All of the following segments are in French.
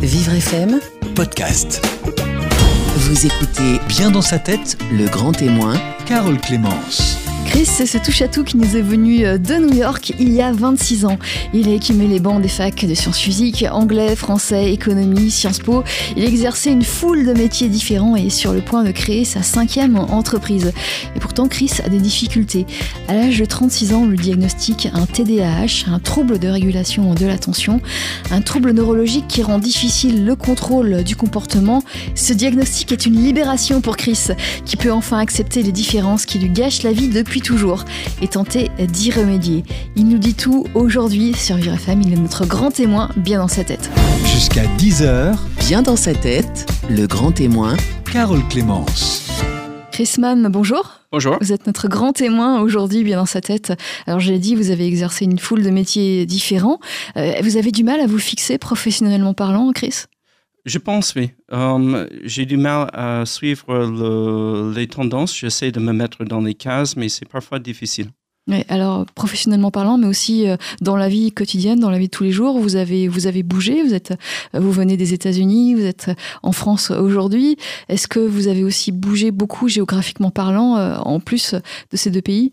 Vivre FM, podcast. vous écoutez Bien dans sa tête, Le Grand Témoin, Carole Clémence. Chris, c'est ce touche-à-tout qui nous est venu euh, de New York il y a 26 ans. Il a écumé les bancs des facs de sciences physiques, anglais, français, économie, Sciences Po. Il exerçait une foule de métiers différents et est sur le point de créer sa cinquième entreprise. Et pourtant, Chris a des difficultés. À l'âge de 36 ans, on lui diagnostique un TDAH, un trouble de régulation de l'attention, un trouble neurologique qui rend difficile le contrôle du comportement. Ce diagnostic est une libération pour Chris, qui peut enfin accepter les différences qui lui gâchent la vie depuis toujours et tenter d'y remédier. Il nous dit tout aujourd'hui sur Vivre FM, il est notre grand témoin bien dans sa tête. Jusqu'à 10h, bien dans sa tête, Le Grand Témoin, Carole Clémence. Chris Mann, bonjour. Bonjour. Vous êtes notre grand témoin aujourd'hui, bien dans sa tête. Alors, je l'ai dit, vous avez exercé une foule de métiers différents. Euh, vous avez du mal à vous fixer professionnellement parlant, Chris? Je pense, oui. Euh, J'ai du mal à suivre le- les tendances. J'essaie de me mettre dans les cases, mais c'est parfois difficile. Ouais, alors professionnellement parlant, mais aussi euh, dans la vie quotidienne, dans la vie de tous les jours, vous avez vous avez bougé. Vous êtes, euh, vous venez des États-Unis, vous êtes en France aujourd'hui. Est-ce que vous avez aussi bougé beaucoup géographiquement parlant, en plus de ces deux pays?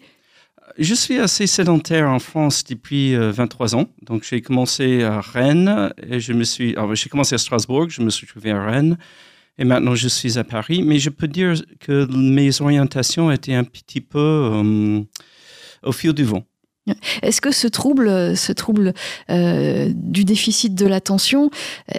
Je suis assez sédentaire en France depuis euh, 23 ans. Donc, j'ai commencé à Rennes et je me suis. alors, J'ai commencé à Strasbourg, je me suis trouvé à Rennes et maintenant je suis à Paris. Mais je peux dire que mes orientations étaient un petit peu euh, au fil du vent. Est-ce que ce trouble, ce trouble euh, du déficit de l'attention,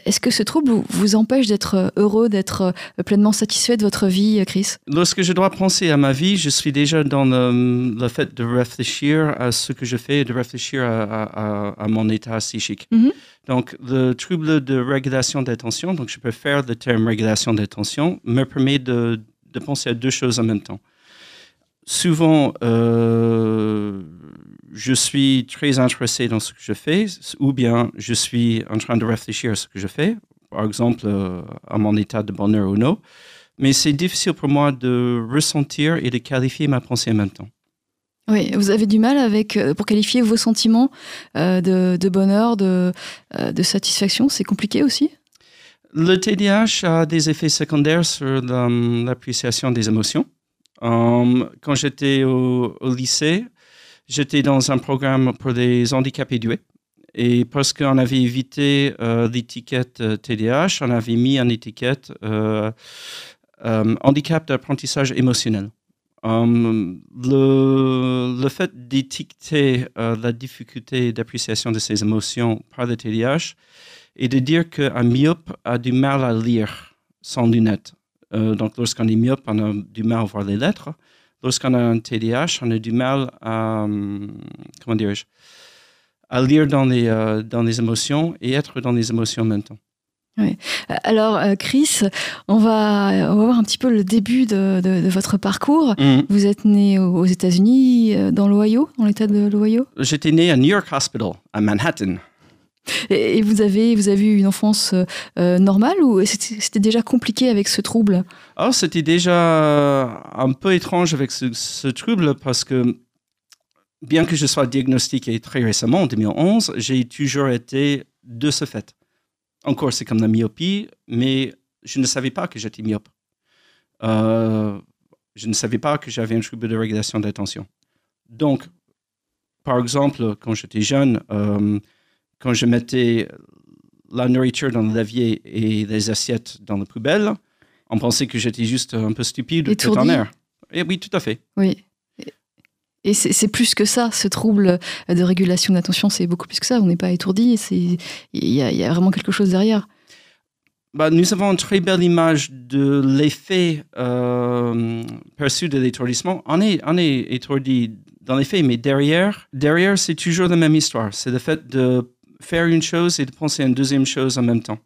est-ce que ce trouble vous- empêche d'être heureux, d'être euh, pleinement satisfait de votre vie, Chris? Lorsque je dois penser à ma vie, je suis déjà dans le, le fait de réfléchir à ce que je fais et de réfléchir à, à- à- à mon état psychique. Mhm. Donc, le trouble de régulation d'attention, donc je préfère le terme régulation d'attention, me permet de, de penser à deux choses en même temps. Souvent, euh, je suis très intéressé dans ce que je fais, ou bien je suis en train de réfléchir à ce que je fais, par exemple euh, à mon état de bonheur ou non mais c'est difficile pour moi de ressentir et de qualifier ma pensée en même temps. Oui, vous avez du mal avec euh, pour qualifier vos sentiments euh, de, de bonheur, de, euh, de satisfaction. C'est compliqué aussi? Le TDAH a des effets secondaires sur la- l'appréciation des émotions. Um, quand j'étais au, au lycée, j'étais dans un programme pour les handicapés doués. Et parce qu'on avait évité euh, l'étiquette euh, TDAH, on avait mis en étiquette euh, euh, handicap d'apprentissage émotionnel. Um, le, fait d'étiqueter euh, la difficulté d'appréciation de ses émotions par le TDAH et de dire qu'un myope a du mal à lire sans lunettes. Euh, donc, lorsqu'on est myope, on a du mal à voir les lettres. Lorsqu'on a un TDAH, on a du mal à, comment dirais-je, à lire dans les, euh, dans les émotions et être dans les émotions en même temps. Alors, euh, Chris, on va, on va voir un petit peu le début de, de- de votre parcours. Vous êtes né aux aux États-Unis, euh, dans l'Ohio, dans l'État de l'Ohio, J'étais né à New York Hospital, à Manhattan. Et, vous avez, vous avez eu une enfance euh, euh, normale ou c'était déjà compliqué avec ce trouble? Oh, c'était déjà un peu étrange avec ce, trouble parce que, bien que je sois diagnostiqué très récemment, en 2011, j'ai toujours été de ce fait. Encore, c'est comme la myopie, mais je ne savais pas que j'étais myope. Euh, je ne savais pas que j'avais un trouble de régulation d'attention. Donc, par exemple, quand j'étais jeune, quand je mettais la nourriture dans le lavier et les assiettes dans la poubelle, on pensait que j'étais juste un peu stupide ou tout en Étourdi. air. Et oui, tout à fait. Oui. Et- c'est plus que ça, ce trouble de régulation d'attention, c'est beaucoup plus que ça. On n'est pas étourdi, c'est- il y, a- il y a vraiment quelque chose derrière. Bah, nous avons une très belle image de l'effet euh, perçu de l'étourdissement. On est, on est étourdi dans les faits, mais derrière, derrière c'est toujours la même histoire. C'est le fait de faire une chose et de penser à une deuxième chose en même temps.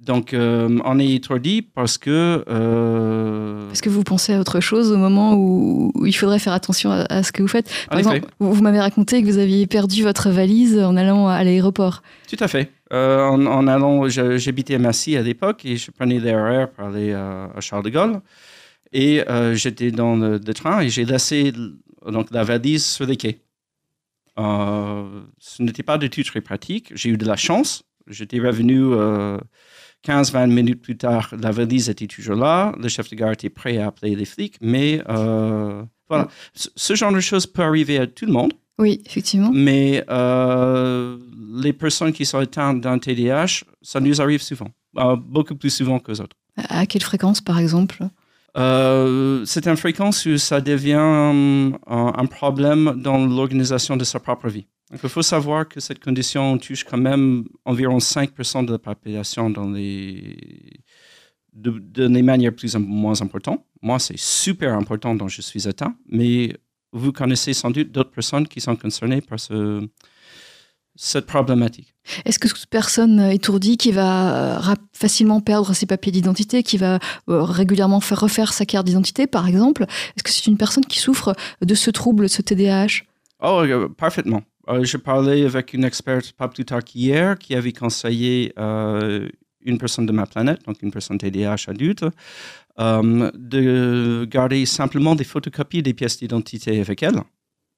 Donc, euh, on est étourdi parce que... euh, Est-ce que vous pensez à autre chose au moment où, il faudrait faire attention à, à ce que vous faites Par En exemple, vous, vous m'avez raconté que vous aviez perdu votre valise en allant à l'aéroport. Tout à fait. Euh, en, en allant, j'habitais à Massy à l'époque et je prenais l'RR pour aller euh, à Charles de Gaulle. Et j'étais dans le, le train et j'ai laissé donc, la valise sur les quais. Euh, ce n'était pas du tout très pratique. J'ai eu de la chance. J'étais revenu 15-20 minutes plus tard, la valise était toujours là, le chef de gare était prêt à appeler les flics, mais voilà, ce, ce genre de choses peut arriver à tout le monde. Oui, effectivement. Mais les personnes qui sont atteintes d'un TDAH, ça nous arrive souvent, beaucoup plus souvent que les autres. À quelle fréquence, par exemple? Euh, c'est une fréquence où ça devient un, un problème dans l'organisation de sa propre vie. Il faut savoir que cette condition touche quand même environ 5% de la population dans les, de, de des manières plus ou moins importantes. Moi, c'est super important dont je suis atteint, mais vous connaissez sans doute d'autres personnes qui sont concernées par ce, cette problématique. Est-ce que toute personne étourdie qui va euh, facilement perdre ses papiers d'identité, qui va euh, régulièrement faire refaire sa carte d'identité, par exemple, est-ce que c'est une personne qui souffre de ce trouble, ce TDAH Oh, euh, parfaitement. je parlais avec une experte pas plus tard qu'hier qui avait conseillé une personne de ma planète, donc une personne TDAH adulte, de garder simplement des photocopies des pièces d'identité avec elle,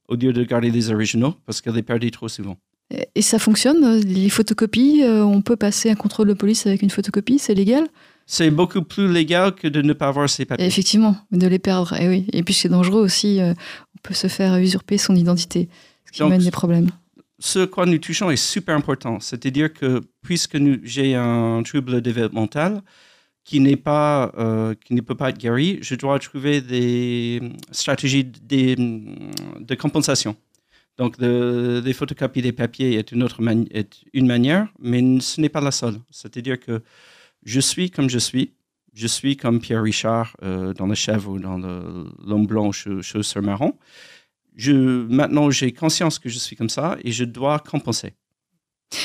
au lieu de garder les originaux, parce qu'elle les perdait trop souvent. Et ça fonctionne Les photocopies, euh, on peut passer un contrôle de police avec une photocopie, c'est légal C'est beaucoup plus légal que de ne pas avoir ses papiers. Effectivement, de les perdre, et oui. Et puis c'est dangereux aussi, euh, on peut se faire usurper son identité, ce qui mène des problèmes. Ce quoi nous touchons est super important, c'est-à-dire que puisque j'ai un trouble développemental qui n'est pas, euh, qui ne peut pas être guéri, je dois trouver des stratégies de, de compensation. Donc, de, des photocopies des papiers est une, autre une manière, mais ce n'est pas la seule. C'est-à-dire que je suis comme je suis. Je suis comme Pierre Richard euh, dans Le Chèvre ou dans L'Homme Blanc, Chaussure Marron. Je, maintenant, j'ai conscience que je suis comme ça et je dois compenser.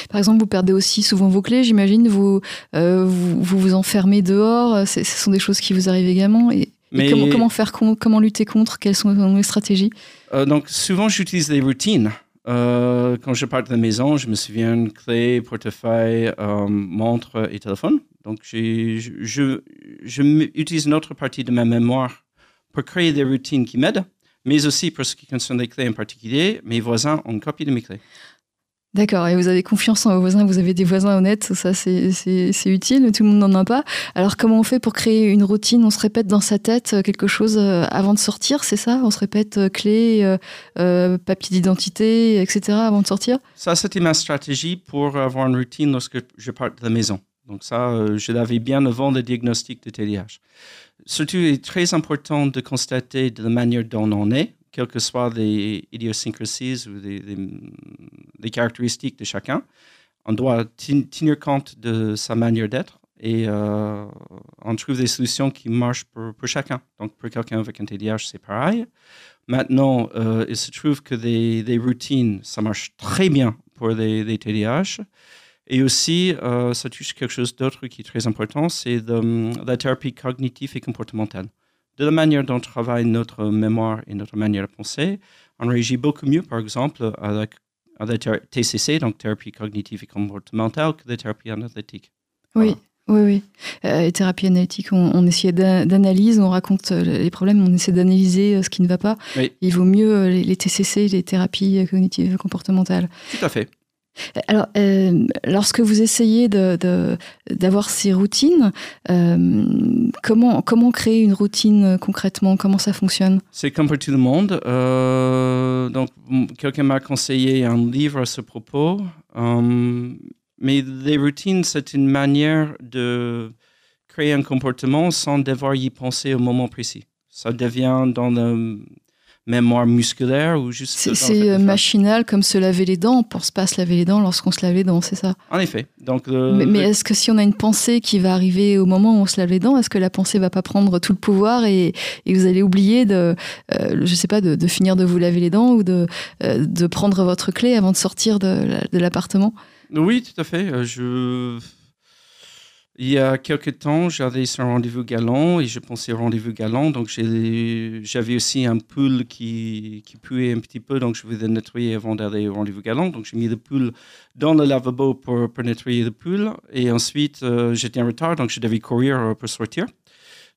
Par exemple, vous perdez aussi souvent vos clés, j'imagine. Vous, euh, vous, vous, enfermez dehors. Ce sont des choses qui vous arrivent également. Et, mais... comment, comment, faire, comment lutter contre? Quelles sont les stratégies? Euh, donc, souvent, j'utilise des routines. Euh, quand je pars de la maison, je me souviens clé, portefeuille, euh, montre et téléphone. Donc, je, je, je, utilise une autre partie de ma mémoire pour créer des routines qui m'aident, mais aussi pour ce qui concerne les clés en particulier, mes voisins ont une copie de mes clés. D'accord, et vous avez confiance en vos voisins, vous avez des voisins honnêtes, ça c'est utile, tout le monde n'en a pas. Alors comment on fait pour créer une routine On se répète dans sa tête euh, quelque chose euh, avant de sortir, c'est ça? On se répète euh, clé, papier d'identité, etc. avant de sortir? Ça c'était ma stratégie pour avoir une routine lorsque je pars de la maison. Donc ça, je l'avais bien avant le diagnostic de TDAH. Surtout, il est très important de constater de la manière dont on est, quelles que soient les idiosyncrasies ou les, caractéristiques de chacun. On doit tenir compte de sa manière d'être et euh, on trouve des solutions qui marchent pour, chacun. Donc, pour quelqu'un avec un TDAH, c'est pareil. Maintenant, euh, il se trouve que des, routines, ça marche très bien pour les, TDAH. Et aussi, euh, ça touche quelque chose d'autre qui est très important, c'est la thérapie cognitive et comportementale de la manière dont travaille notre mémoire et notre manière de penser, on réagit beaucoup mieux, par exemple, à la, TCC, donc thérapie cognitive et comportementale, que la thérapie analytique. Oui. Oui, oui. Euh, thérapie analytique, on, essaie d'analyse, on raconte euh, les problèmes, on essaie d'analyser euh, ce qui ne va pas. Il vaut mieux les, les, TCC, les thérapies cognitives et comportementales. Tout à fait. Alors, euh, lorsque vous essayez d'avoir ces routines, euh, comment, créer une routine euh, concrètement? Comment ça fonctionne? C'est comme pour tout le monde. donc, quelqu'un m'a conseillé un livre à ce propos. mais les routines, c'est une manière de créer un comportement sans devoir y penser au moment précis. Ça devient dans le mémoire musculaire ou juste. C'est euh, machinal comme se laver les dents. On pense pas à se laver les dents lorsqu'on se lave les dents, c'est ça? En effet. Donc, mais, est-ce que si on a une pensée qui va arriver au moment où on se lave les dents, est-ce que la pensée va pas prendre tout le pouvoir et, et vous allez oublier de, euh, je sais pas, de, de, finir de vous laver les dents ou de, euh, de prendre votre clé avant de sortir de, de l'appartement? Oui, tout à fait. Je il y a quelques temps, j'avais un rendez-vous galant et je pensais au rendez-vous galant. Donc, j'avais aussi un pool qui, qui puait un petit peu. Donc, je voulais nettoyer avant d'aller au rendez-vous galant. Donc, j'ai mis le pool dans le lavabo pour, pour nettoyer le pool. Et ensuite, euh, j'étais en retard. Donc, je devais courir pour sortir.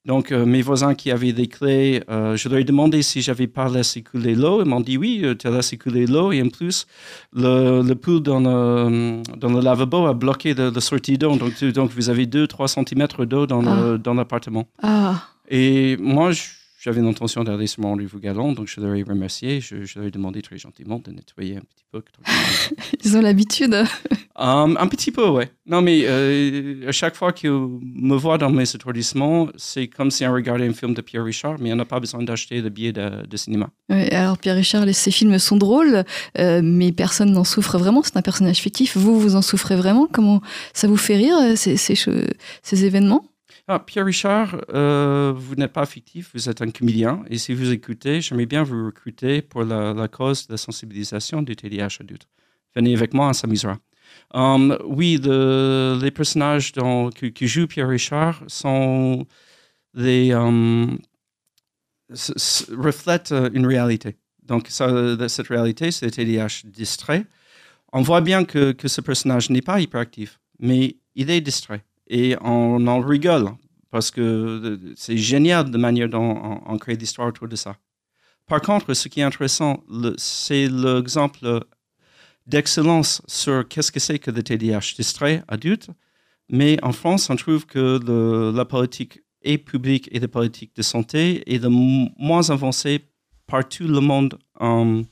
Donc, euh, mes voisins qui avaient des clés, euh, je leur ai demandé si j'avais pas laissé couler l'eau. Ils m'ont dit oui, euh, tu as laissé couler l'eau. Et en plus, le, le pool dans le, dans le lavabo a bloqué la, sortie d'eau. Donc, donc, vous avez 2-3 cm d'eau dans dans l'appartement. Ah, Et moi, je- j'avais l'intention d'aller sur mon rendez-vous galant. Donc, je leur ai remercié. Je, je leur ai demandé très gentiment de nettoyer un petit peu. ils ont l'habitude. Um, un petit peu, ouais. Non, mais euh, à chaque fois qu'ils me voient dans mes étourdissements, c'est comme si on regardait un film de Pierre Richard, mais on n'a pas besoin d'acheter le billet de, de cinéma. Ouais, alors Pierre Richard, ces films sont drôles, euh, mais personne n'en souffre vraiment. C'est un personnage fictif. Vous, vous en souffrez vraiment? Comment ça vous fait rire euh, ces, ces, cho- ces événements? Ah, Pierre Richard, euh, vous n'êtes pas fictif, vous êtes un comédien. Et si vous écoutez, j'aimerais bien vous recruter pour la, cause de la sensibilisation du TDAH adulte. Venez avec moi, on s'amusera. Um, oui, le- les personnages qui jouent Pierre Richard um, reflètent euh, une réalité. Donc, de- cette réalité, c'est le TDAH distrait. On voit bien que, que ce personnage n'est pas hyperactif, mais il est distrait. Et on en rigole parce que euh, c'est génial de manière dont on, crée l'histoire autour de ça. Par contre, ce qui est intéressant, c'est l'exemple d'excellence sur qu'est-ce que c'est que le TDAH distrait adulte. Mais en France, on trouve que la politique et publique et la politique de santé est de moins avancée par tout le monde euh,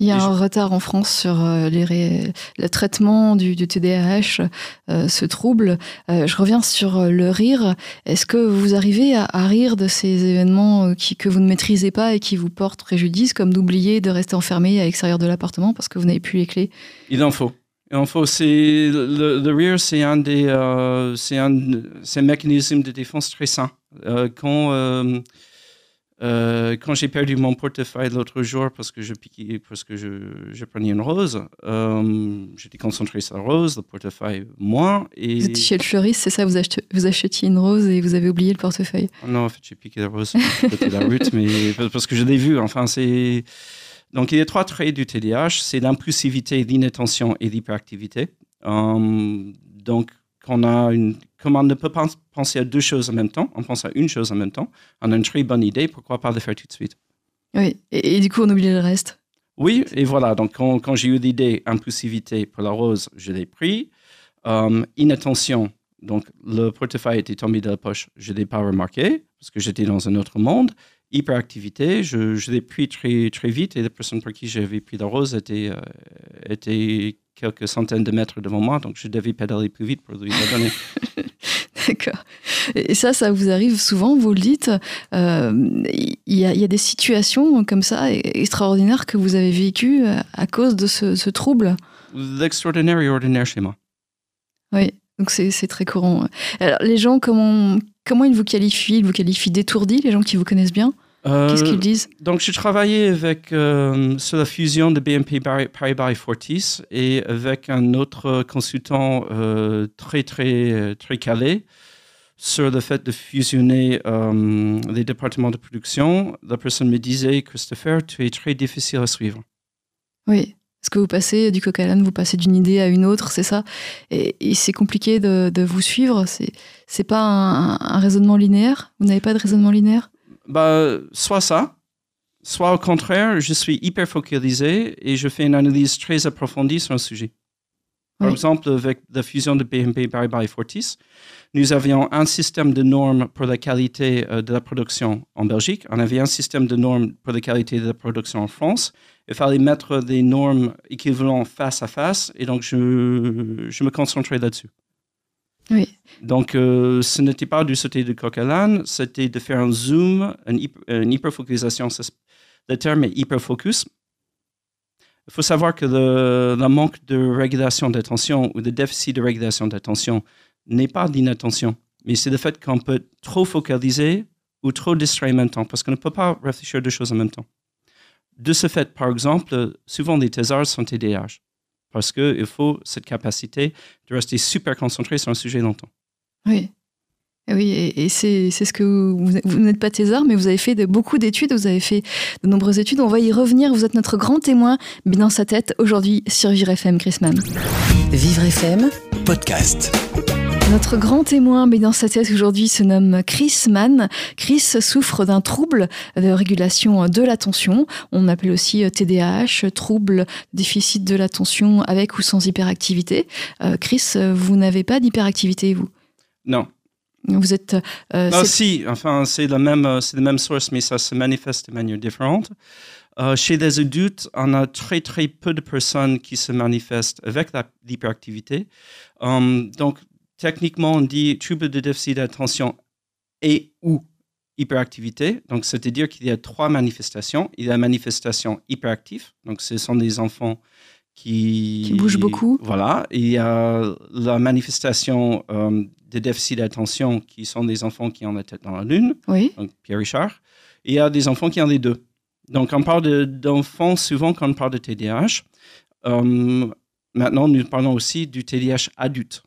Il y a je- un retard en France sur euh, les ré- le traitement du, du TDAH, euh, ce trouble. Euh, je reviens sur le rire. Est-ce que vous arrivez à, à rire de ces événements qui, que vous ne maîtrisez pas et qui vous portent préjudice, comme d'oublier de rester enfermé à l'extérieur de l'appartement parce que vous n'avez plus les clés? Il en faut. Il en faut. C'est le, le rire, c'est un des, c'est un, mécanisme de défense très sain. Quand euh, quand j'ai perdu mon portefeuille l'autre jour parce que je piquais, parce que je, je prenais une rose, euh, j'étais concentré sur la rose, le portefeuille moins. Et Vous étiez chez le fleuriste, c'est ça vous, achetez- vous achetiez une rose et vous avez oublié le portefeuille. non, en fait, j'ai piqué la rose de la route, mais parce que je l'ai vu. Enfin, c'est donc il y a trois traits du TDAH, c'est l'impulsivité, l'inattention et l'hyperactivité. Euh, donc, qu'on a une, comme on ne peut pas penser à deux choses en même temps, on pense à une chose en même temps. On a une très bonne idée, pourquoi pas le faire tout de suite? Oui, et, et du coup on oublie le reste? Oui, et voilà. Donc, quand, quand j'ai eu l'idée impulsivité pour la rose, je l'ai pris. Euh, inattention, donc le portefeuille était tombé de la poche, je ne l'ai pas remarqué parce que j'étais dans un autre monde. Hyperactivité, je, je l'ai très, très vite et la personne pour qui j'avais pris la rose était, euh, était quelques centaines de mètres devant moi, donc je devais pédaler plus vite pour lui la donner. D'accord. Et ça, ça vous arrive souvent, vous le dites. euh, Il y, a, il y a des situations comme ça extraordinaires que vous avez vécues euh, à cause de ce, ce trouble? L'extraordinaire est ordinaire chez moi. Oui, donc c'est très courant. Alors, les gens, comment, comment ils vous qualifient? Ils vous qualifient d'étourdis, les gens qui vous connaissent bien? Qu'est-ce Euh, qu'ils disent? Donc, je travaillais avec, euh, sur la fusion de BNP Pari- Paribas et Fortis et avec un autre consultant euh, très, très, très calé sur le fait de fusionner euh, les départements de production. La personne me disait, Christopher, tu es très difficile à suivre. Oui. Parce que vous passez du coq à l'âne, vous passez d'une idée à une autre, c'est ça? Et, c'est compliqué de, vous suivre. C'est c'est pas un, un raisonnement linéaire? Vous n'avez pas de raisonnement linéaire? Bah, soit ça, soit au contraire, je suis hyper focalisé et je fais une analyse très approfondie sur un sujet. Par Oui. exemple, avec la fusion de BNP Paribas et Fortis, nous avions un système de normes pour la qualité euh, de la production en Belgique. On avait un système de normes pour la qualité de la production en France. Il fallait mettre des normes équivalentes face à face et donc je, je me concentrais là-dessus. Oui. Donc, euh, ce n'était pas du sauter de coq à l'âne, c'était de faire un zoom, une, hyp- une hyperfocalisation. Le terme est hyperfocus. Il faut savoir que le, manque de régulation d'attention ou le déficit de régulation d'attention n'est pas d'inattention, mais c'est le fait qu'on peut trop focaliser ou trop distraire en même temps, parce qu'on ne peut pas réfléchir deux choses en même temps. De ce fait, par exemple, souvent les thésards sont TDAH, parce qu'il faut cette capacité de rester super concentré sur un sujet longtemps. Oui. Et Oui, et, et c'est c'est ce que vous, vous n'êtes pas thésard, mais vous avez fait de, beaucoup d'études, vous avez fait de nombreuses études. On va y revenir. Vous êtes notre grand témoin, mais dans sa tête, aujourd'hui, sur Vivre FM, Chris Mann. Vivre FM, Podcast. Notre grand témoin, mais dans sa tête aujourd'hui, se nomme Chris Mann. Chris souffre d'un trouble de régulation de l'attention. On appelle aussi TDAH, trouble déficit de l'attention avec ou sans hyperactivité. Euh, Chris, vous n'avez pas d'hyperactivité, vous? Non. Vous êtes. euh, non, si, enfin, c'est la, même, c'est la même source, mais ça se manifeste de manière différente. Euh, chez les adultes, on a très très peu de personnes qui se manifestent avec l'hyperactivité. Um, donc, techniquement, on dit trouble de déficit d'attention et ou hyperactivité. Donc, c'est-à-dire qu'il y a trois manifestations. Il y a la manifestation hyperactive. Donc, ce sont des enfants qui, qui bougent beaucoup. Voilà. Il y a la manifestation um, de déficit d'attention qui sont des enfants qui ont la tête dans la lune. Oui. Donc, Pierre Richard. Et il y a des enfants qui ont les deux. Donc, on parle d'enfants souvent quand on parle de TDAH. Um, maintenant, nous parlons aussi du TDAH adulte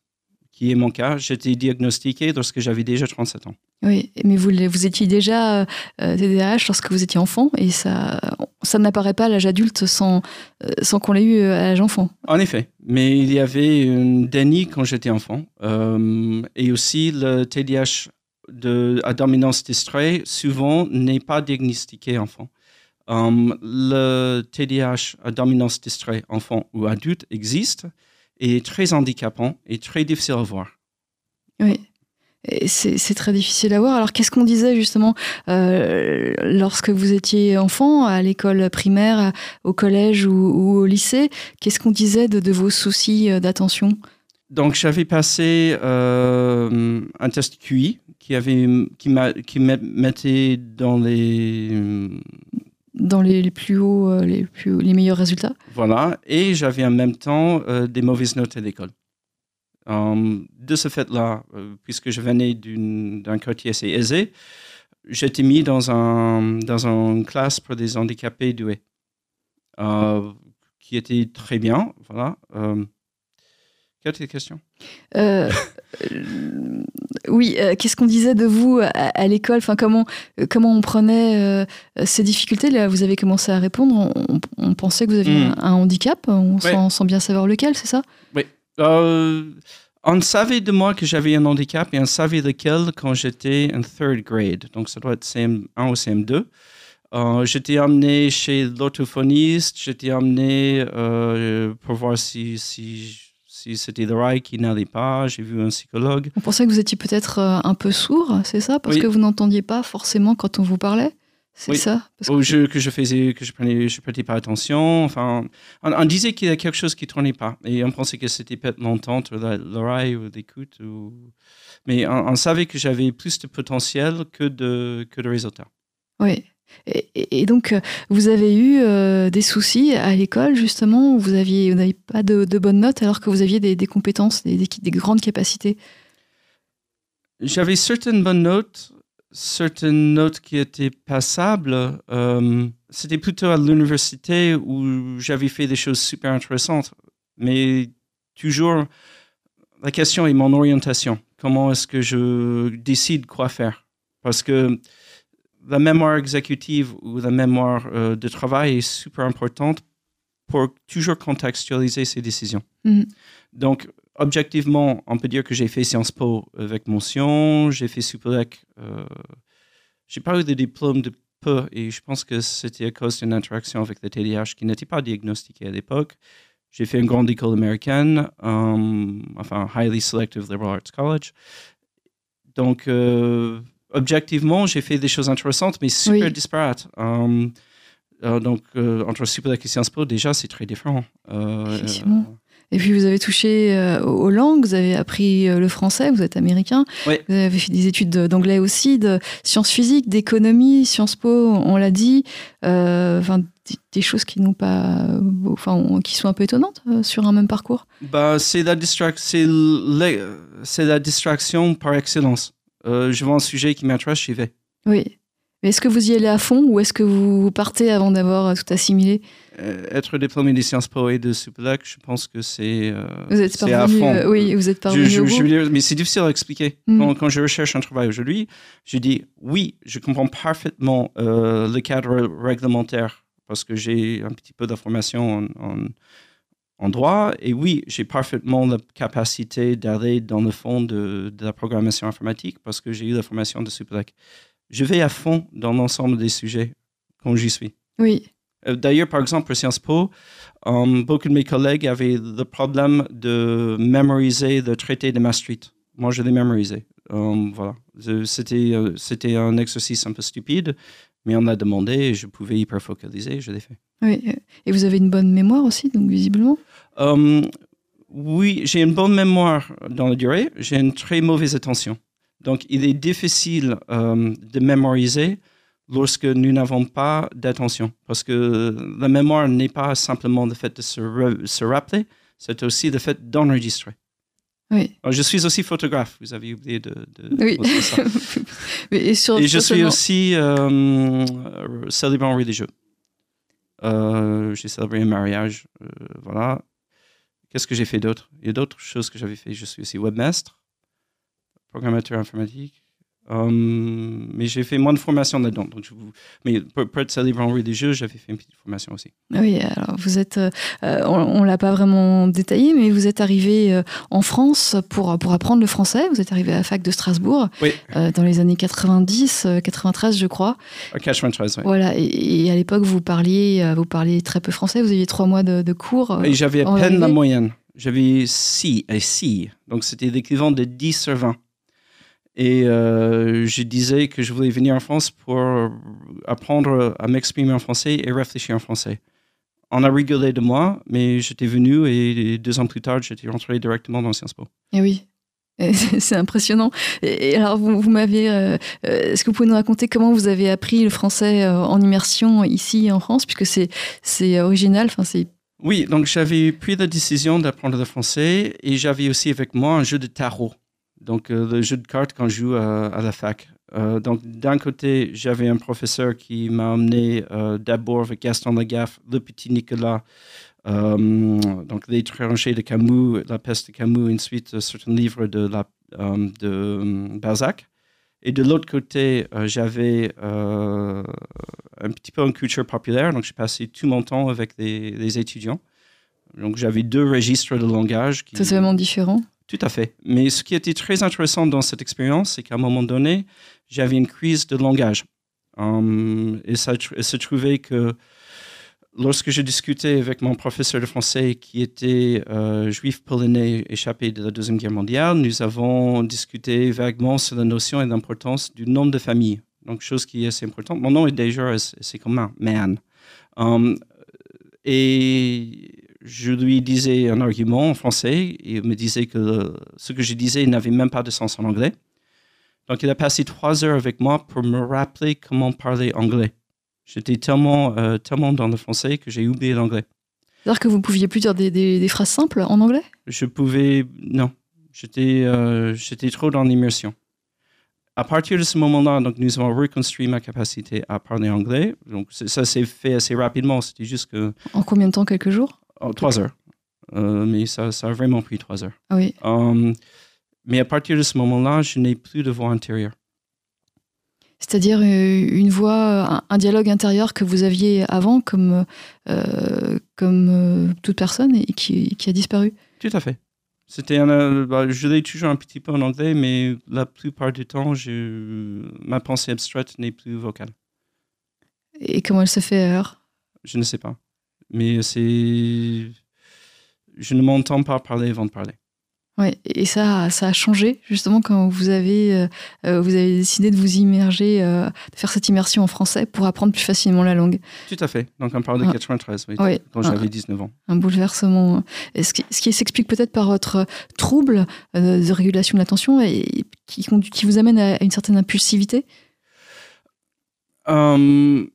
qui est mon cas. J'étais diagnostiqué lorsque j'avais déjà 37 ans. Oui, mais vous, vous étiez déjà euh, TDAH lorsque vous étiez enfant et ça, ça n'apparaît pas à l'âge adulte sans, euh, sans qu'on l'ait eu à l'âge enfant. En effet, mais il y avait une déni quand j'étais enfant euh, et aussi le TDAH de, à dominance distrait souvent n'est pas diagnostiqué enfant. Le TDAH à dominance distrait enfant ou adulte existe est très handicapant et très difficile à voir. Oui. C'est très difficile à voir. Alors, qu'est-ce qu'on disait justement euh, lorsque vous étiez enfant, à l'école primaire, au collège ou, ou au lycée Qu'est-ce qu'on disait de, de, vos soucis d'attention? Donc, j'avais passé euh, un test QI qui, avait, qui, qui mettait dans les dans les, plus hauts, les, plus, les meilleurs résultats. Voilà, et j'avais en même temps euh, des mauvaises notes à l'école. Um, de ce fait-là, euh, puisque je venais d'un quartier assez aisé, j'étais mis dans, un, dans une classe pour des handicapés doués, euh, qui était très bien. Voilà. Euh, quelle était la question oui, euh, qu'est-ce qu'on disait de vous à, à l'école? Enfin, comment comment on prenait euh, ces difficultés? Là, vous avez commencé à répondre. On, on pensait que vous aviez Mm. un, handicap. On Oui. bien savoir lequel, c'est ça? Oui. Euh, on savait de moi que j'avais un handicap et on savait lequel quand j'étais en third grade. Donc, ça doit être CM1 ou CM2. Euh, j'étais emmené chez l'orthophoniste, j'étais euh, pour voir si, si, si c'était l'oreille qui n'allait pas. J'ai vu un psychologue. On pensait que vous étiez peut-être euh, un peu sourd, c'est ça? Parce Oui. que vous n'entendiez pas forcément quand on vous parlait? C'est Oui. ça? Parce que- je- que je faisais, que je prenais, je prêtais pas attention. Enfin, on, on disait qu'il y a quelque chose qui tournait pas, et on pensait que c'était peut-être l'entente, ou l'oreille ou l'écoute. Ou... Mais on, on savait que j'avais plus de potentiel que de que de résultats. Oui. Et, donc, euh, vous avez eu euh, des soucis à l'école, justement, où vous aviez, vous n'aviez pas de, bonnes notes alors que vous aviez des, compétences, des grandes capacités? J'avais certaines bonnes notes, certaines notes qui étaient passables. Euh, c'était plutôt à l'université où j'avais fait des choses super intéressantes. Mais toujours, la question est mon orientation. Comment est-ce que je décide quoi faire? Parce que la mémoire exécutive ou la mémoire euh, de travail est super importante pour toujours contextualiser ses décisions. Mhm. Donc, objectivement, on peut dire que j'ai fait Sciences Po avec mention, j'ai fait Supélec. Euh, j'ai pas eu de diplôme de peu et je pense que c'était à cause d'une interaction avec le TDAH qui n'était pas diagnostiquée à l'époque. J'ai fait une grande école américaine, euh, enfin, Highly Selective Liberal Arts College. Donc, euh, objectivement, j'ai fait des choses intéressantes, mais super Oui. disparates. Euh, euh, donc, euh, entre Supélec et Sciences Po, déjà, c'est très différent. Euh, Effectivement. Et puis, vous avez touché euh, aux langues, vous avez appris euh, le français, vous êtes américain. Oui. Vous avez fait des études de- d'anglais aussi, de sciences physiques, d'économie, Sciences Po, on l'a dit. Euh, Enfin, des, des choses qui n'ont pas, enfin, qui sont un peu étonnantes euh, sur un même parcours. Bah, la, c'est la distraction par excellence. Euh, je vois un sujet qui m'intéresse, j'y vais. Oui. Mais est-ce que vous y allez à fond ou est-ce que vous partez avant d'avoir euh, tout assimilé? Euh, être diplômé des Sciences Po et de Supélec, je pense que c'est euh, Vous êtes c'est à parvenu, fond. euh, oui, vous êtes parvenu je- au je bout. veux dire, mais c'est difficile à expliquer. Mm. Quand, quand je recherche un travail aujourd'hui, je dis oui, je comprends parfaitement le cadre réglementaire parce que j'ai un petit peu d'informations en, en, en droit. Et oui, j'ai parfaitement la capacité d'aller dans le fond de, de la programmation informatique parce que j'ai eu la formation de Supélec. Je vais à fond dans l'ensemble des sujets quand j'y suis. Oui. Euh, D'ailleurs, par exemple, pour Sciences Po, euh, beaucoup de mes collègues avaient le problème de mémoriser le traité de Maastricht. Moi, je l'ai mémorisé. Euh, voilà. C'était un exercice un peu stupide, mais on a demandé je pouvais hyper focaliser, je l'ai fait. oui. Et vous avez une bonne mémoire aussi, donc visiblement? Euh, oui, j'ai une bonne mémoire dans la durée, j'ai une très mauvaise attention. Donc, il est difficile euh, de mémoriser lorsque nous n'avons pas d'attention. Parce que la mémoire n'est pas simplement le fait de se, se rappeler, c'est aussi le fait d'enregistrer. Oui. Alors, Je suis aussi photographe, vous avez oublié de, de Oui. ça. et sur, Et je suis aussi euh, célébrant religieux. Euh, j'ai célébré un mariage, euh, voilà. Qu'est-ce que j'ai fait d'autre? Il y a d'autres choses que j'avais fait. Je suis aussi webmaster, programmateur informatique. Euh, mais j'ai fait moins de formation là-dedans. Donc je vous... Mais pour, pour être célébrant religieux, j'avais fait une petite formation aussi. Oui, alors vous êtes, euh, on, on l'a pas vraiment détaillé, mais vous êtes arrivé euh, en France pour, pour apprendre le français. Vous êtes arrivé à la fac de Strasbourg Oui, euh, dans les années 90, euh, 93, je crois. à 93, ouais. Voilà. Et, et à l'époque, vous parliez, vous parliez très peu français. Vous aviez trois mois de, de cours. Et j'avais à peine la moyenne. J'avais 6 et 6. Donc c'était l'équivalent de 10 sur 20. Et euh, je disais que je voulais venir en France pour apprendre à m'exprimer en français et réfléchir en français. On a rigolé de moi, mais j'étais venu et deux ans plus tard, j'étais rentré directement dans Sciences Po. Et oui. Et C'est impressionnant. Et, alors, vous, vous m'avez. euh, euh, Est-ce que vous pouvez nous raconter comment vous avez appris le français en immersion ici en France, puisque c'est c'est original. Enfin, c'est Oui, donc j'avais pris la décision d'apprendre le français et j'avais aussi avec moi un jeu de tarot. Donc euh, le jeu de cartes qu'on joue à, à la fac. Euh, donc d'un côté, j'avais un professeur qui m'a euh, d'abord avec Gaston Lagaffe, le petit Nicolas, euh, donc les tranchées de Camus, la peste de Camus, ensuite euh, certains livres de, euh, euh, Balzac. Et de l'autre côté, euh, j'avais euh, un petit peu une culture populaire, donc j'ai passé tout mon temps avec les, étudiants. Donc j'avais deux registres de langage. Qui... c'est vraiment différent. Tout à fait. Mais ce qui était très intéressant dans cette expérience, c'est qu'à un moment donné, j'avais une crise de langage. Hum, et ça il se trouvait que lorsque je discutais avec mon professeur de français qui était euh, juif polonais échappé de la Deuxième Guerre mondiale, nous avons discuté vaguement sur la notion et l'importance du nom de famille. Donc, chose qui est assez importante. Mon nom est déjà, c'est commun, man. Hum, et je lui disais un argument en français et il me disait que ce que je disais n'avait même pas de sens en anglais. Donc, il a passé trois heures avec moi pour me rappeler comment parler anglais. J'étais tellement, euh, tellement dans le français que j'ai oublié l'anglais. C'est-à-dire que vous pouviez plus dire des, des- des phrases simples en anglais? Je pouvais. Non. J'étais euh, j'étais trop dans l'immersion. À partir de ce moment-là, donc, nous avons reconstruit ma capacité à parler anglais. Donc, ça s'est fait assez rapidement. C'était juste que. En combien de temps? Quelques jours? Oh, trois heures. Euh, mais ça, ça a vraiment pris trois heures. Ah oui. Um, mais à partir de ce moment-là, je n'ai plus de voix intérieure. C'est-à-dire euh, une voix, un, dialogue intérieur que vous aviez avant comme, euh, comme toute personne et qui, qui a disparu. Tout à fait. C'était un, bah, je l'ai toujours un petit peu en anglais, mais la plupart du temps, je, ma pensée abstraite n'est plus vocale. Et comment elle se fait alors? Je ne sais pas. Mais c'est. Je ne m'entends pas parler avant de parler. Ouais, et ça, ça a changé justement quand vous avez, euh, euh, vous avez décidé de vous immerger, euh, de faire cette immersion en français pour apprendre plus facilement la langue. Tout à fait. Donc, on parle de Ah. 93, oui, Oui, quand j'avais 19 ans. un bouleversement. Et Ce qui, ce qui s'explique peut-être par votre trouble euh, de régulation de l'attention et qui, qui vous amène à une certaine impulsivité? Um,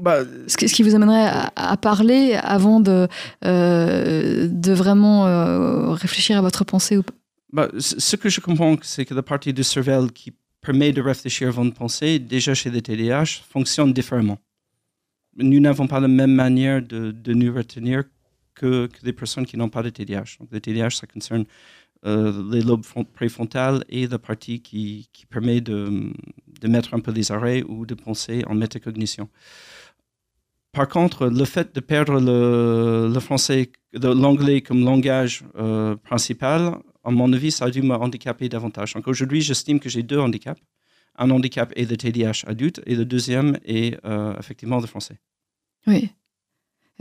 bah, Ce qui, ce qui vous amènerait à, à parler avant de, euh, de vraiment euh, réfléchir à votre pensée. ou pas? bah, ce que je comprends, c'est que la partie du cerveau qui permet de réfléchir avant de penser, déjà chez les TDAH, fonctionne différemment. Nous n'avons pas la même manière de, de nous retenir que, que les personnes qui n'ont pas de TDAH. Donc, le TDAH, ça concerne euh, les lobes front- préfrontales et la partie qui, qui permet de, de mettre un peu les arrêts ou de penser en métacognition. Par contre, le fait de perdre le, le français l'anglais comme langage euh, principal, à mon avis, ça a dû me handicaper davantage. Donc aujourd'hui, j'estime que j'ai deux handicaps. Un handicap est le TDAH adulte et le deuxième est euh, effectivement le français. Oui.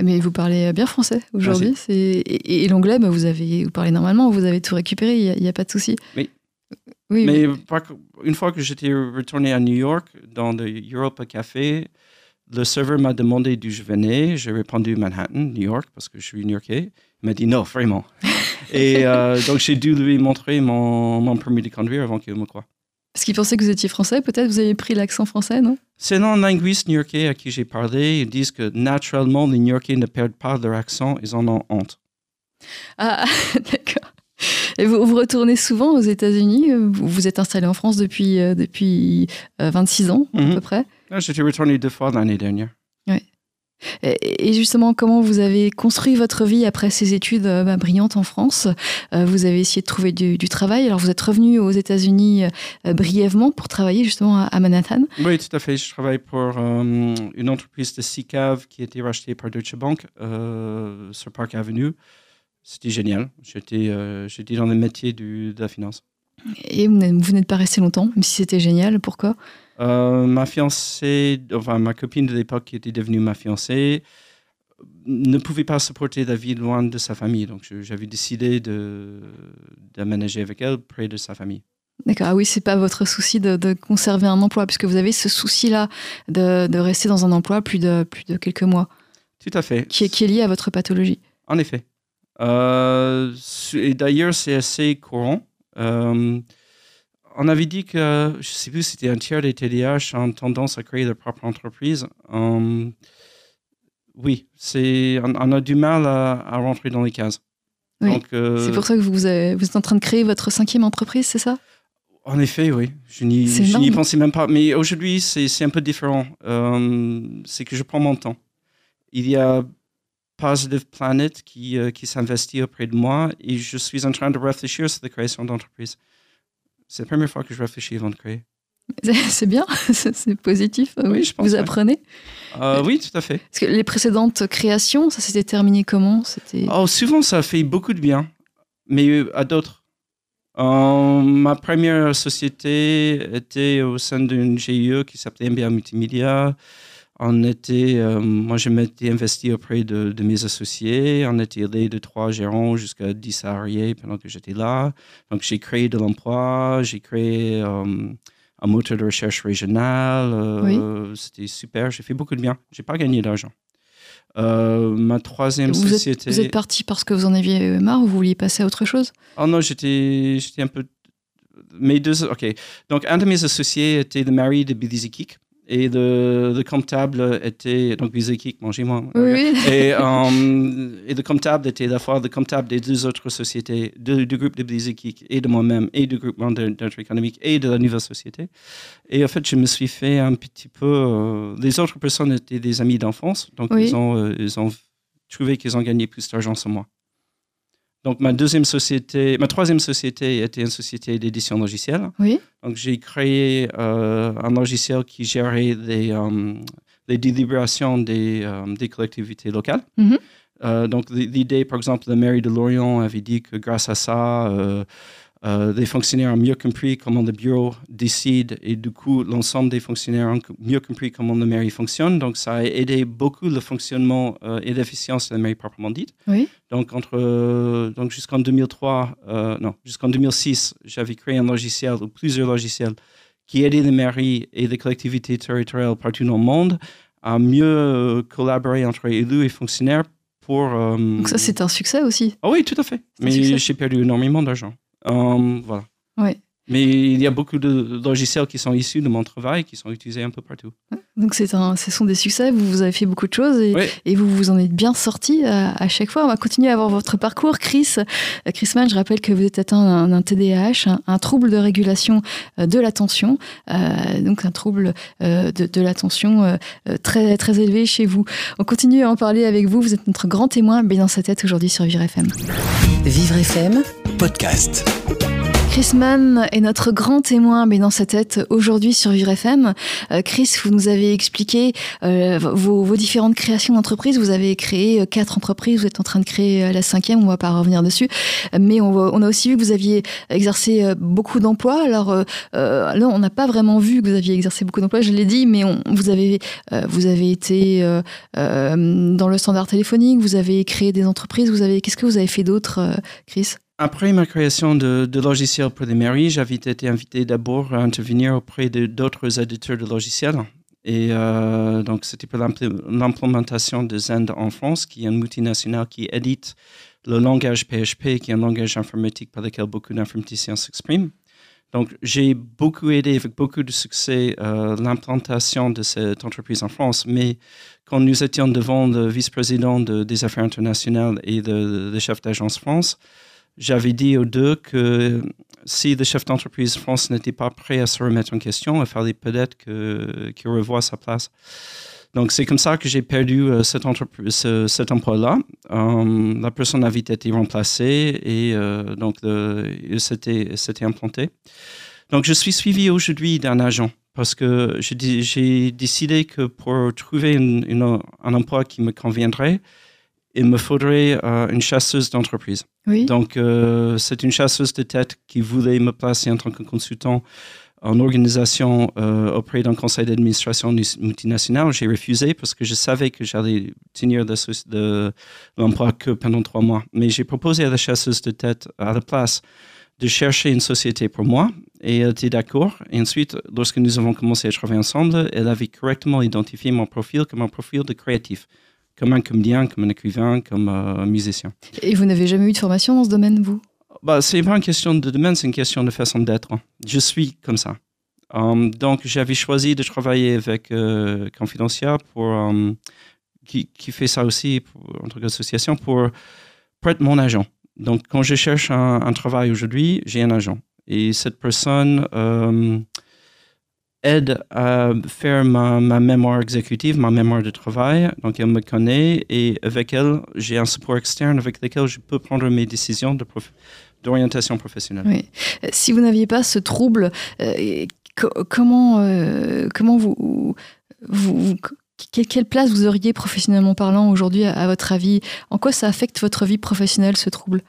Mais vous parlez bien français aujourd'hui. Et, et l'anglais, bah, vous, avez, vous parlez normalement, vous avez tout récupéré, il n'y a, pas de souci. Oui. Oui, mais une fois que j'étais retourné à New York, dans le Europa Café, le serveur m'a demandé d'où je venais. J'ai répondu Manhattan, New York, parce que je suis new-yorkais. Il m'a dit non, vraiment. Et euh, donc j'ai dû lui montrer mon, mon permis de conduire avant qu'il me croie. Parce qu'il pensait que vous étiez français, peut-être? Vous avez pris l'accent français, non? C'est non linguistes new-yorkais à qui j'ai parlé. Ils disent que naturellement, les new-yorkais ne perdent pas leur accent, ils en ont honte. Ah, d'accord. Et vous, vous, retournez souvent aux États-Unis? Vous, vous êtes installé en France depuis, euh, depuis 26 euh, ans, à mhm. peu près? J'étais retourné deux fois l'année dernière. Oui. Et justement, comment vous avez construit votre vie après ces études euh, bah, brillantes en France? Vous avez essayé de trouver du, travail. Alors, vous êtes revenu aux États-Unis brièvement pour travailler justement à, Manhattan. Oui, tout à fait. Je travaille pour une entreprise de SICAV qui a été rachetée par Deutsche Bank sur Park Avenue. C'était génial. J'étais euh, dans le métier du, de la finance. Et vous n'êtes pas resté longtemps, même si c'était génial. Pourquoi? euh, Ma fiancée, enfin ma copine de l'époque qui était devenue ma fiancée, ne pouvait pas supporter la vie loin de sa famille. Donc j'avais décidé d'aménager avec elle près de sa famille. D'accord, ah oui, c'est pas votre souci de, de, conserver un emploi, puisque vous avez ce souci-là de, de, rester dans un emploi plus de, plus de quelques mois. Tout à fait. Qui est, qui est lié à votre pathologie. En effet. Euh, et d'ailleurs, c'est assez courant. Euh, on avait dit que, je ne sais plus c'était un tiers des TDAH ont tendance à créer leur propre entreprise. Euh, oui, c'est, on, a du mal à, rentrer dans les cases. c'est pour ça que vous, vous, êtes en train de créer votre cinquième entreprise, c'est ça? En effet, oui. Je n'y pensais même pas. Mais aujourd'hui, c'est un peu différent. c'est que je prends mon temps. Il y a Positive Planet qui, euh, qui s'investit auprès de moi et je suis en train de réfléchir sur la création d'entreprise. C'est la première fois que je réfléchis avant de créer. C'est bien, c'est positif. Oui, je pense, Vous apprenez euh, Oui, tout à fait. Parce que les précédentes créations, ça s'était terminé comment? Oh, Souvent, ça a fait beaucoup de bien, mais euh, à d'autres. ma première société était au sein d'une GIE qui s'appelait MBA Multimédia. On était, euh, moi, je m'étais investi auprès de, mes associés. On était allé de trois gérants jusqu'à 10 salariés pendant que j'étais là. Donc, j'ai créé de l'emploi, j'ai créé euh, un moteur de recherche régional. Euh, c'était super, j'ai fait beaucoup de bien. J'ai pas gagné d'argent. ma troisième société. vous êtes parti parce que vous en aviez marre ou vous vouliez passer à autre chose? Oh non, j'étais un peu. Mes deux. Ok. Donc, un de mes associés était le mari de Billy Zekik et le, comptable était donc Bizekik, mangez-moi. Oui. Et, um, et le comptable était à la fois le comptable des deux autres sociétés, du groupe de Bizekik et de moi-même, et du groupe d'intérêt économique et de la nouvelle société. Et en fait, je me suis fait un petit peu. Euh, les autres personnes étaient des amis d'enfance, donc ils, ont, euh, ils ont trouvé qu'ils ont gagné plus d'argent sur moi. Donc, ma deuxième société, ma troisième société était une société d'édition logicielle. Oui. Donc, j'ai créé euh, un logiciel qui gérait les, euh, les délibérations des, euh, des collectivités locales. Mm-hmm. donc, l'idée, par exemple, la mairie de Lorient avait dit que grâce à ça, euh, les fonctionnaires ont mieux compris comment le bureau décide et du coup, l'ensemble des fonctionnaires ont mieux compris comment la mairie fonctionne. Donc, ça a aidé beaucoup le fonctionnement euh, et l'efficience de la mairie proprement dite. Oui. Donc, entre, donc jusqu'en 2003, euh, non, jusqu'en 2006, j'avais créé un logiciel ou plusieurs logiciels qui aidaient les mairies et les collectivités territoriales partout dans le monde à mieux collaborer entre élus et fonctionnaires pour. donc, ça, c'est un succès aussi. Ah oui, tout à fait. Mais j'ai perdu énormément d'argent. Um, voilà. Ouais. Mais il y a beaucoup de logiciels qui sont issus de mon travail, qui sont utilisés un peu partout. Donc c'est un, ce sont des succès, vous, vous avez fait beaucoup de choses et, et vous vous en êtes bien sorti à, chaque fois. On va continuer à voir votre parcours. Chris, euh, Chris Mann, je rappelle que vous êtes atteint d'un TDAH, un, trouble de régulation euh, de l'attention, euh, donc un trouble de, de l'attention très, très élevé chez vous. On continue à en parler avec vous, vous êtes notre grand témoin, bien dans sa tête aujourd'hui sur Vivre FM. Vivre FM, Chris Mann est notre grand témoin mais dans sa tête aujourd'hui sur Vivre FM. Euh, Chris, vous nous avez expliqué euh, vos, différentes créations d'entreprises. Vous avez créé euh, quatre entreprises, vous êtes en train de créer la cinquième, on va pas revenir dessus. Mais on, a aussi vu que vous aviez exercé beaucoup d'emplois. Alors là, on n'a pas vraiment vu que vous aviez exercé beaucoup d'emplois, je l'ai dit, mais vous, avez, été dans le standard téléphonique, vous avez créé des entreprises, qu'est-ce que vous avez fait d'autre, Chris? Après ma création de, de logiciels pour les mairies, j'avais été invité d'abord à intervenir auprès d'autres éditeurs de logiciels. Et euh, donc, c'était pour l'implémentation de Zend en France, qui est une multinationale qui édite le langage PHP, qui est un langage informatique par lequel beaucoup d'informaticiens s'expriment. Donc, j'ai beaucoup aidé avec beaucoup de succès euh, l'implantation de cette entreprise en France. Mais quand nous étions devant le vice-président de, des affaires internationales et le chef d'agence France, j'avais dit aux deux que si le chef d'entreprise France n'était pas prêt à se remettre en question, il fallait peut-être qu'il revoie sa place. Donc, c'est comme ça que j'ai perdu euh, cet, ce, cet emploi-là. Um, la personne avait été remplacée et euh, donc il s'était implanté. Donc, je suis suivi aujourd'hui d'un agent parce que j'ai décidé que pour trouver un emploi qui me conviendrait, il me faudrait euh, une chasseuse d'entreprise. Oui. Donc, euh, c'est une chasseuse de tête qui voulait me placer en tant que consultant en organisation euh, auprès d'un conseil d'administration multinational. J'ai refusé parce que je savais que j'allais tenir l'emploi que pendant trois mois. Mais j'ai proposé à la chasseuse de tête à la place de chercher une société pour moi et elle était d'accord. Et ensuite, lorsque nous avons commencé à travailler ensemble, elle avait correctement identifié mon profil comme un profil de créatif comme un comédien, comme un écrivain, comme euh, un musicien. Et vous n'avez jamais eu de formation dans ce domaine, vous? Bah, C'est pas une question de domaine, c'est une question de façon d'être. Je suis comme ça. Um, donc, j'avais choisi de travailler avec euh, Confidential, pour, um, qui, qui, fait ça aussi pour, en tant qu'association, pour, pour être mon agent. Donc, quand je cherche un, un travail aujourd'hui, j'ai un agent. Et cette personne... Um, aide à faire ma, ma, mémoire exécutive, ma mémoire de travail. Donc, elle me connaît et avec elle, j'ai un support externe avec lequel je peux prendre mes décisions de prof... d'orientation professionnelle. Oui. Si vous n'aviez pas ce trouble, euh, comment, euh, comment vous, vous, vous quelle, quelle, place vous auriez professionnellement parlant aujourd'hui, à, à votre avis? En quoi ça affecte votre vie professionnelle, ce trouble?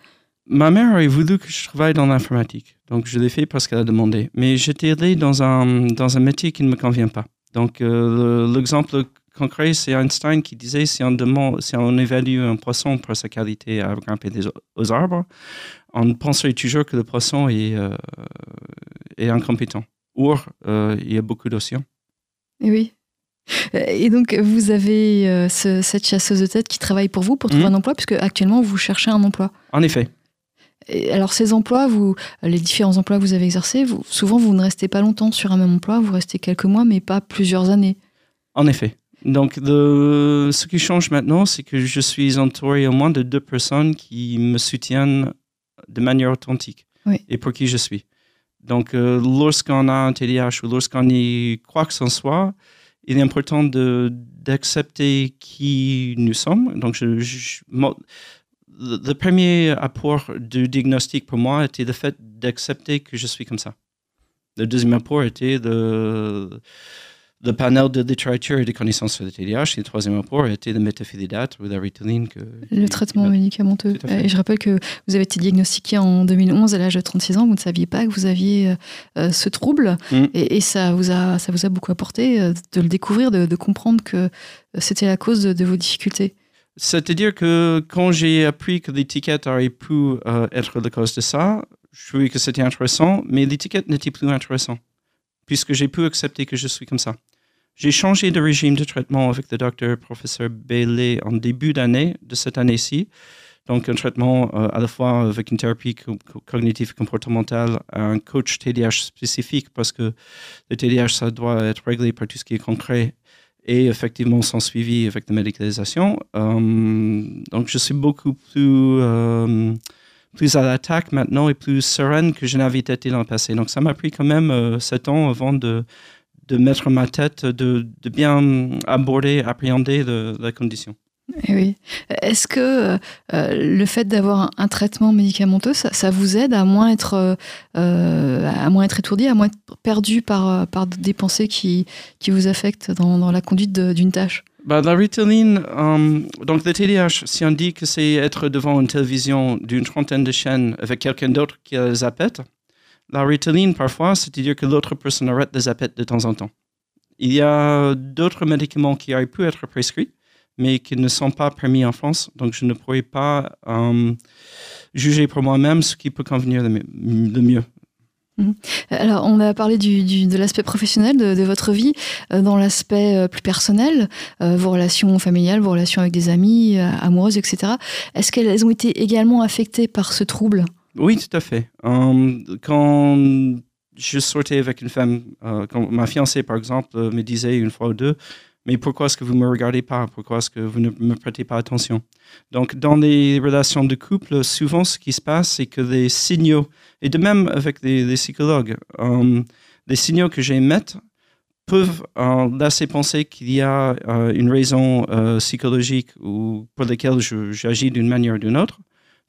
Ma mère aurait voulu que je travaille dans l'informatique. Donc, je l'ai fait parce qu'elle a demandé. Mais j'étais allé dans un, dans un métier qui ne me convient pas. Donc, euh, l'exemple concret, c'est Einstein qui disait si on, demande, si on évalue un poisson pour sa qualité à grimper des, aux arbres, on penserait toujours que le poisson est, euh, est incompétent. Or, euh, il y a beaucoup d'océans. Et oui. Et donc, vous avez ce, cette chasseuse de tête qui travaille pour vous pour trouver mmh. un emploi, puisque actuellement, vous cherchez un emploi. En effet. Et alors ces emplois, vous, les différents emplois que vous avez exercés, vous, souvent vous ne restez pas longtemps sur un même emploi, vous restez quelques mois, mais pas plusieurs années. En effet. Donc ce qui change maintenant, c'est que je suis entouré au moins de deux personnes qui me soutiennent de manière authentique oui. et pour qui je suis. Donc euh, lorsqu'on a un TDAH ou lorsqu'on y croit que ce soit, il est important d'accepter qui nous sommes. Donc je, je le premier apport du diagnostic pour moi était le fait d'accepter que je suis comme ça. Le deuxième apport était le, le panel de littérature et de connaissances sur le TDAH. Et le troisième apport était le méthaphilidate ou la. Que, le traitement médicamenteux. Et je rappelle que vous avez été diagnostiqué en 2011 à l'âge de 36 ans. Vous ne saviez pas que vous aviez euh, ce trouble. Mm. Et, et, ça, vous a, ça vous a beaucoup apporté euh, de le découvrir, de, de comprendre que c'était la cause de, de vos difficultés. C'est-à-dire que quand j'ai appris que l'étiquette aurait pu euh, être la cause de ça, je trouvais que c'était intéressant, mais l'étiquette n'était plus intéressante, puisque j'ai pu accepter que je suis comme ça. J'ai changé de régime de traitement avec le docteur professeur Bailey en début d'année, de cette année-ci. Donc, un traitement euh, à la fois avec une thérapie co cognitive comportementale, un coach TDAH spécifique, parce que le TDAH, ça doit être réglé par tout ce qui est concret et effectivement sans suivi avec la médicalisation. Euh, donc, je suis beaucoup plus, euh, plus à l'attaque maintenant et plus sereine que je n'avais été dans le passé. Donc, ça m'a pris quand même euh, sept ans avant de, de mettre ma tête, de, de bien aborder, appréhender de, la condition. Eh oui. Est-ce que euh, le fait d'avoir un, traitement médicamenteux, ça, vous aide à moins être, euh, euh, à moins être étourdi, à moins être perdu par, par des pensées qui, qui vous affectent dans, dans la conduite d'une tâche? Bah, la Ritaline, donc le TDAH, si on dit que c'est être devant une télévision d'une trentaine de chaînes avec quelqu'un d'autre qui a le zapette, la Ritaline, parfois, c'est-à-dire que l'autre personne arrête le zapette de temps en temps. Il y a d'autres médicaments qui auraient pu être prescrits, mais qui ne sont pas permis en France, donc je ne pourrais pas euh, juger pour moi-même ce qui peut convenir de, mi- de mieux. Alors, on a parlé du, du- de l'aspect professionnel de, de votre vie, euh, dans l'aspect euh, plus personnel, vos relations familiales, vos relations avec des amis, amoureuses, etc. Est-ce qu'elles ont été également affectées par ce trouble? Oui, tout à fait. Euh, quand je sortais avec une femme, euh, quand ma fiancée, par exemple, me disait une fois ou deux, mais pourquoi est-ce que vous ne me regardez pas? Pourquoi est-ce que vous ne me prêtez pas attention? Donc, dans les relations de couple, souvent, ce qui se passe, c'est que les signaux, et de même avec les, psychologues, euh, les signaux que j'émette peuvent euh, laisser penser qu'il y a euh, une raison euh, psychologique ou pour laquelle j'agis d'une manière ou d'une autre.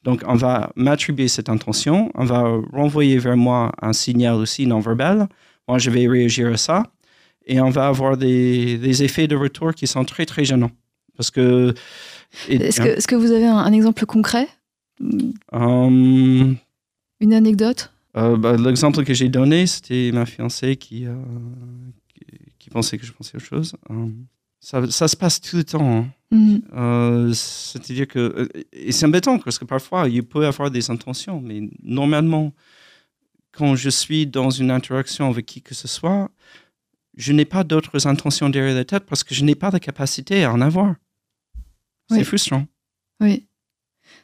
Donc, on va m'attribuer cette intention, on va renvoyer vers moi un signal aussi non verbal. Moi, je vais réagir à ça et on va avoir des, des effets de retour qui sont très, très gênants. Parce que. et- Est-ce que, vous avez un, un exemple concret? Euh, Une anecdote? Euh, bah, L'exemple que j'ai donné, c'était ma fiancée qui, euh, qui, qui pensait que je pensais autre chose. Euh, ça, ça se passe tout le temps. hein. Mhm. Euh, C'est-à-dire que. Et c'est embêtant parce que parfois, il peut y avoir des intentions, mais normalement, quand je suis dans une interaction avec qui que ce soit, je n'ai pas d'autres intentions derrière la tête parce que je n'ai pas la capacité à en avoir. C'est Oui. frustrant. Oui.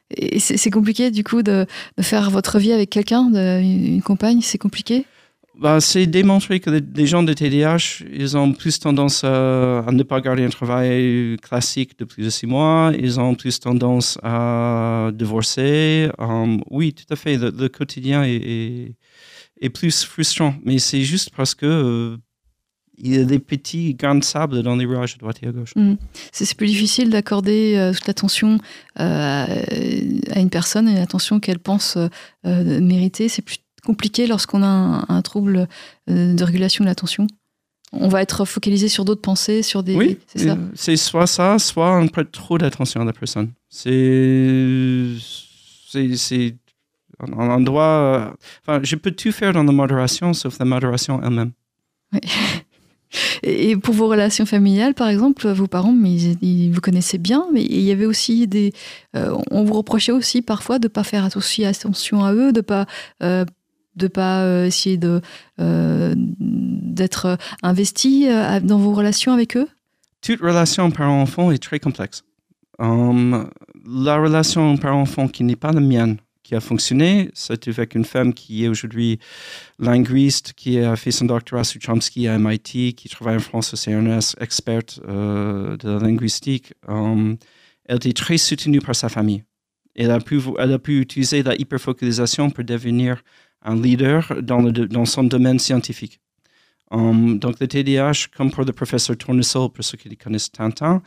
Et c'est compliqué, du coup, de, de faire votre vie avec quelqu'un, une compagne, c'est compliqué? Bah, c'est démontré que les, les gens de TDAH, ils ont plus tendance à, à ne pas garder un travail classique de plus de six mois. Ils ont plus tendance à divorcer. Um, oui, tout à fait. Le, le quotidien est, est, est plus frustrant. Mais c'est juste parce que euh, il y a des petits grains de sable dans les rouages à droite et à gauche. C'est c'est plus difficile d'accorder euh, toute l'attention euh, à une personne, une attention qu'elle pense euh, mériter. C'est plus compliqué lorsqu'on a un, un trouble de régulation de l'attention. On va être focalisé sur d'autres pensées, sur des. Oui, c'est ça. c'est soit ça, soit on prête trop d'attention à la personne. C'est. on, doit. Enfin, je peux tout faire dans la modération, sauf la modération elle-même. Et et pour vos relations familiales, par exemple, vos parents, ils, vous connaissaient bien, mais il y avait aussi des. euh, on vous reprochait aussi parfois de pas faire aussi attention à eux, de pas. euh, de pas euh, essayer de d'être investi dans vos relations avec eux? Toute relation parent-enfant est très complexe. Um, la relation parent-enfant qui n'est pas la mienne, qui a fonctionné, c'est avec une femme qui est aujourd'hui linguiste, qui a fait son doctorat sur Chomsky à MIT, qui travaille en France au CNRS, experte euh, de la linguistique. Um, elle était très soutenue par sa famille. Elle a pu, elle a pu utiliser la hyperfocalisation pour devenir un leader dans, le, dans son domaine scientifique. Um, donc le TDAH, comme pour le professeur Tournesol, pour ceux qui connaissent Tintin,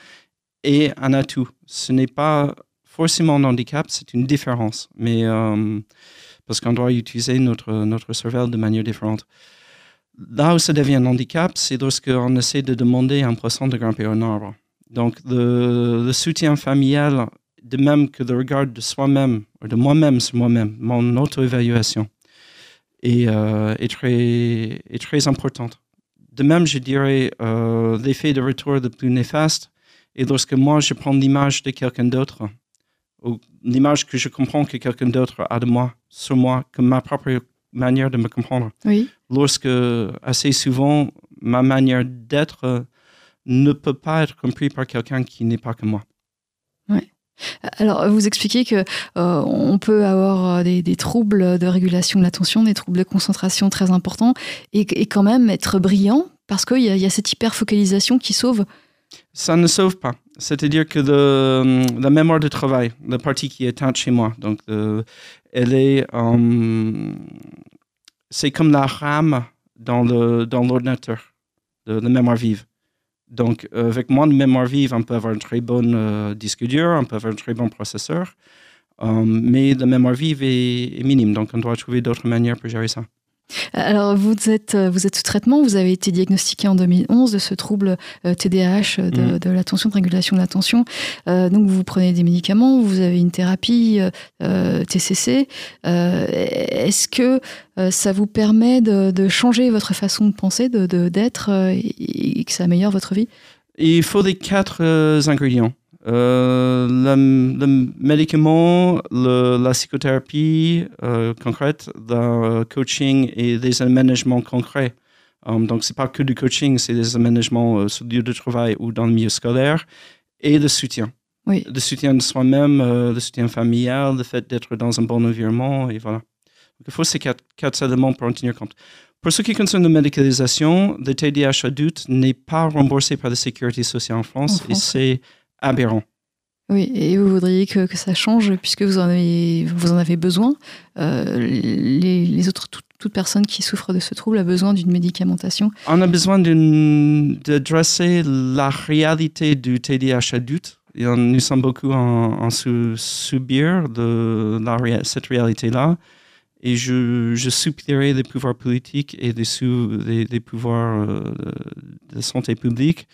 est un atout. Ce n'est pas forcément un handicap, c'est une différence. Mais euh, parce qu'on doit utiliser notre, notre cervelle de manière différente. Là où ça devient un handicap, c'est lorsqu'on essaie de demander à un poisson de grimper un arbre. Donc le, soutien familial, de même que le regard de soi-même, de moi-même sur moi-même, mon auto-évaluation, est, euh, est, très, est très importante. De même, je dirais, euh, l'effet de retour le plus néfaste est lorsque moi, je prends l'image de quelqu'un d'autre, ou l'image que je comprends que quelqu'un d'autre a de moi, sur moi, comme ma propre manière de me comprendre. Oui. Lorsque, assez souvent, ma manière d'être euh, ne peut pas être comprise par quelqu'un qui n'est pas comme moi. Alors, vous expliquez que euh, on peut avoir euh, des, des troubles de régulation de l'attention, des troubles de concentration très importants, et, et quand même être brillant parce qu'il y, a- il y a cette hyper-focalisation qui sauve. Ça ne sauve pas. C'est-à-dire que le- la mémoire de travail, la partie qui est éteinte chez moi, donc euh, elle est, euh, c'est comme la RAM dans le dans l'ordinateur, la mémoire vive. Donc, euh, avec moins de mémoire vive, on peut avoir un très bon euh, disque dur, on peut avoir un très bon processeur, euh, mais la mémoire vive est minime. Donc, on doit trouver d'autres manières pour gérer ça. Alors, vous êtes, vous êtes sous traitement, vous avez été diagnostiqué en 2011 de ce trouble TDAH, de, Mhm. de l'attention, de régulation de l'attention. Euh, donc, vous prenez des médicaments, vous avez une thérapie euh, TCC. Euh, Est-ce que euh, ça vous permet de, de changer votre façon de penser, de de- d'être, euh, et, que ça améliore votre vie? Il faut les quatre euh, ingrédients. Euh, le, le médicament, le- la psychothérapie euh, concrète, le coaching et des aménagements concrets. Um, donc, c'est pas que du coaching, c'est des aménagements euh, sur le lieu de travail ou dans le milieu scolaire et le soutien. Oui. Le soutien de soi-même, euh, le soutien familial, le fait d'être dans un bon environnement, et voilà. Donc, il faut ces quatre, quatre éléments pour en tenir compte. Pour ce qui concerne la médicalisation, le TDAH adulte n'est pas remboursé par la sécurité sociale en France, En et France. c'est aberrant. Oui, et vous voudriez que, que ça change puisque vous en avez, vous en avez besoin. Euh, les, les autres, tout- toute personne qui souffre de ce trouble a besoin d'une médicamentation. On a besoin d'une- de dresser la réalité du TDAH adulte. Et on- nous sommes beaucoup en, en sou- subir de la cette réalité-là. Et je, je supplierai les pouvoirs politiques et les, sous, les, les pouvoirs euh, de santé publique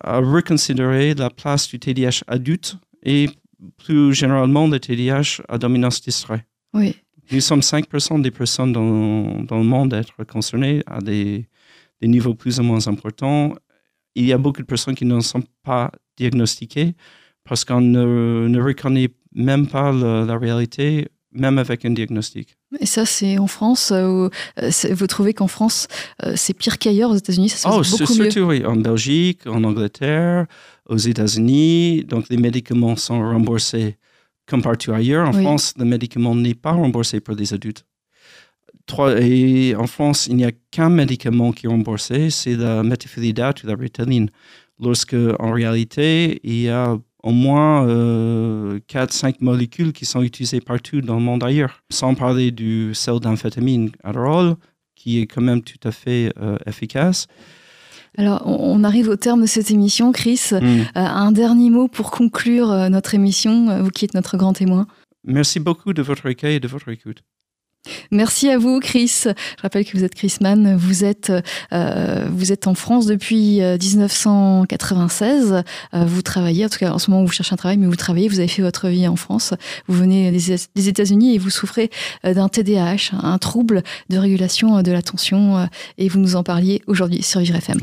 à reconsidérer la place du TDAH adulte et plus généralement le TDAH à dominance distrait. Oui, Nous sommes 5% des personnes dans, dans le monde à être concernées à des, des niveaux plus ou moins importants. Il y a beaucoup de personnes qui ne sont pas diagnostiquées parce qu'on ne, ne reconnaît même pas le- la réalité, même avec un diagnostic. Et ça c'est en France. euh, où, euh, vous trouvez qu'en France euh, c'est pire qu'ailleurs aux États-Unis, ça se Oh, passe beaucoup mieux. surtout oui, en Belgique, en Angleterre, aux États-Unis. Donc, les médicaments sont remboursés comme partout ailleurs. En Oui. France, le médicament n'est pas remboursé pour les adultes. Trois, et en France, il n'y a qu'un médicament qui est remboursé, c'est la méthylphénidate ou la ritaline. Lorsque, en réalité, il y a au moins 4-5 molécules qui sont utilisées partout dans le monde ailleurs. Sans parler du sel d'amphétamine Adderall, qui est quand même tout à fait euh, efficace. Alors on, arrive au terme de cette émission, Chris. Mm. Euh, un dernier mot pour conclure euh, notre émission, euh, vous qui êtes notre grand témoin. Merci beaucoup de votre accueil et de votre écoute. Merci à vous, Chris. Je rappelle que vous êtes Chris Mann. Vous êtes, euh, vous êtes en France depuis euh, 1996. Euh, vous travaillez, en tout cas en ce moment vous cherchez un travail, mais vous travaillez, vous avez fait votre vie en France. Vous venez des, États-Unis et vous souffrez euh, d'un TDAH, un trouble de régulation euh, de l'attention. euh, et vous nous en parliez aujourd'hui sur Vivre FM.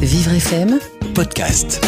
Vivre FM Podcast.